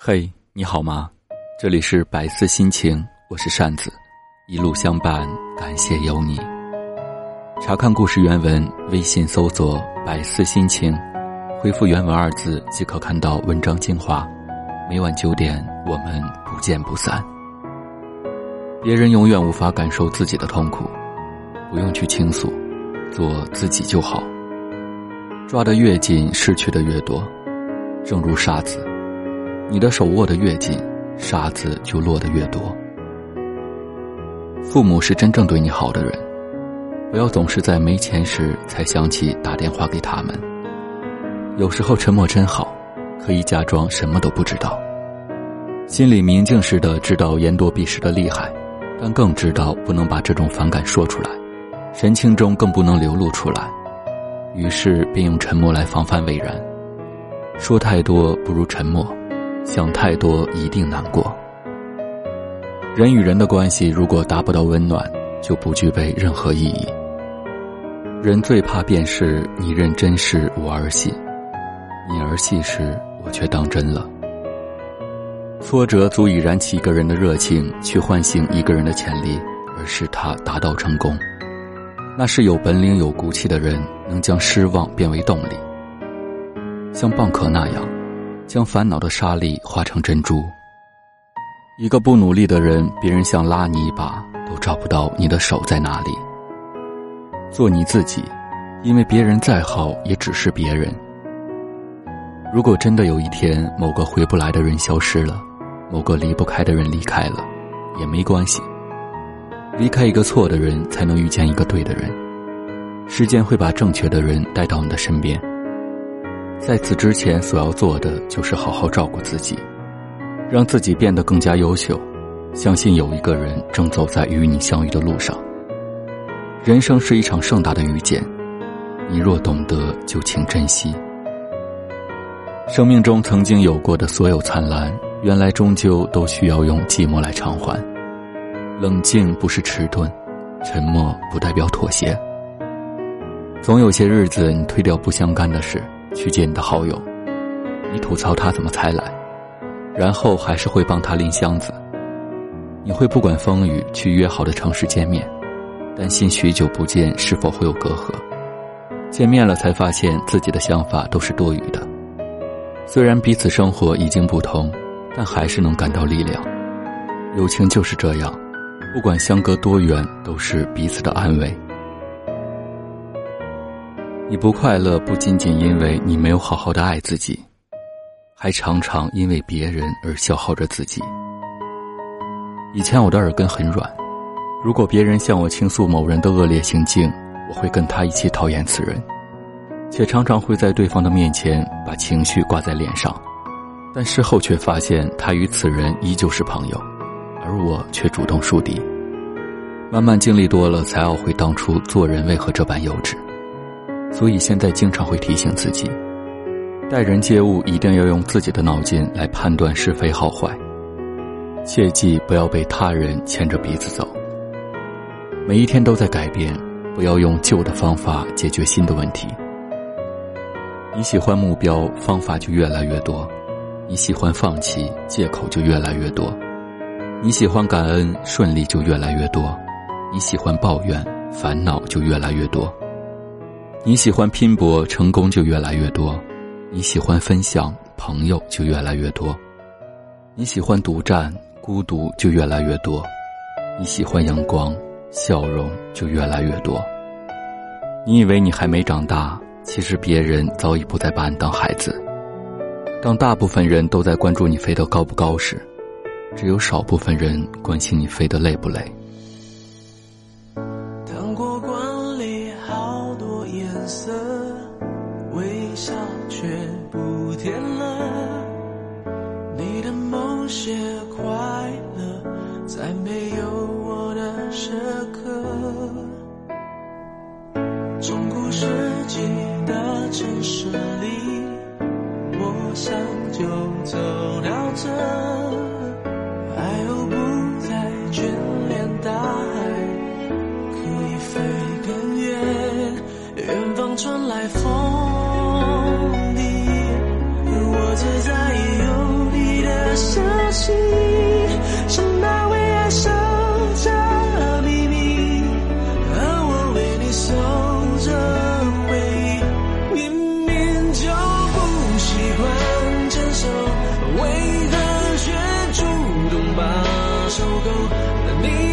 嘿，你好吗？这里是百思心情，我是扇子，一路相伴，感谢有你。查看故事原文，微信搜索“百思心情”，回复原文二字即可看到文章精华。每晚九点，我们不见不散。别人永远无法感受自己的痛苦，不用去倾诉，做自己就好。抓得越紧，失去的越多。正如沙子。你的手握得越紧，沙子就落得越多。父母是真正对你好的人，不要总是在没钱时才想起打电话给他们。有时候沉默真好，可以假装什么都不知道。心里明镜似的知道言多必失的厉害，但更知道不能把这种反感说出来，神情中更不能流露出来，于是便用沉默来防范未然。说太多不如沉默。想太多一定难过。人与人的关系如果达不到温暖，就不具备任何意义。人最怕便是你认真时我儿戏，你儿戏时我却当真了。挫折足以燃起一个人的热情，去唤醒一个人的潜力，而使他达到成功。那是有本领、有骨气的人，能将失望变为动力，像蚌壳那样。将烦恼的沙粒化成珍珠。一个不努力的人，别人想拉你一把都找不到你的手在哪里。做你自己，因为别人再好也只是别人。如果真的有一天某个回不来的人消失了，某个离不开的人离开了，也没关系。离开一个错的人，才能遇见一个对的人。时间会把正确的人带到你的身边。在此之前，所要做的就是好好照顾自己，让自己变得更加优秀。相信有一个人正走在与你相遇的路上。人生是一场盛大的遇见，你若懂得，就请珍惜。生命中曾经有过的所有灿烂，原来终究都需要用寂寞来偿还。冷静不是迟钝，沉默不代表妥协。总有些日子，你推掉不相干的事。去见你的好友，你吐槽他怎么才来，然后还是会帮他拎箱子。你会不管风雨去约好的城市见面，担心许久不见是否会有隔阂。见面了才发现自己的想法都是多余的。虽然彼此生活已经不同，但还是能感到力量。友情就是这样，不管相隔多远，都是彼此的安慰。你不快乐，不仅仅因为你没有好好的爱自己，还常常因为别人而消耗着自己。以前我的耳根很软，如果别人向我倾诉某人的恶劣行径，我会跟他一起讨厌此人，且常常会在对方的面前把情绪挂在脸上，但事后却发现他与此人依旧是朋友，而我却主动树敌。慢慢经历多了，才懊悔当初做人为何这般幼稚。所以现在经常会提醒自己，待人接物一定要用自己的脑筋来判断是非好坏，切记不要被他人牵着鼻子走。每一天都在改变，不要用旧的方法解决新的问题。你喜欢目标，方法就越来越多；你喜欢放弃，借口就越来越多；你喜欢感恩，顺利就越来越多；你喜欢抱怨，烦恼就越来越多。你喜欢拼搏，成功就越来越多；你喜欢分享，朋友就越来越多；你喜欢独占，孤独就越来越多；你喜欢阳光，笑容就越来越多。你以为你还没长大，其实别人早已不再把你当孩子。当大部分人都在关注你飞得高不高时，只有少部分人关心你飞得累不累。不甜了，你的某些快乐，在没有我的时刻。中古世纪的城市里，我想就走到这，爱又不再眷恋大海，可以飞更远。远方。传来风，只在意有你的消息城堡为爱守着秘密。而我为你守着回忆明明就不习惯牵手为何却主动把手勾你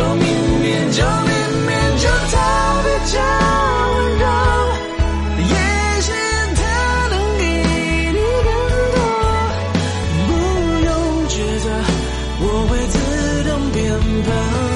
就明明就明明就特别较温柔也许他能给你更多不用抉择我会自动变朋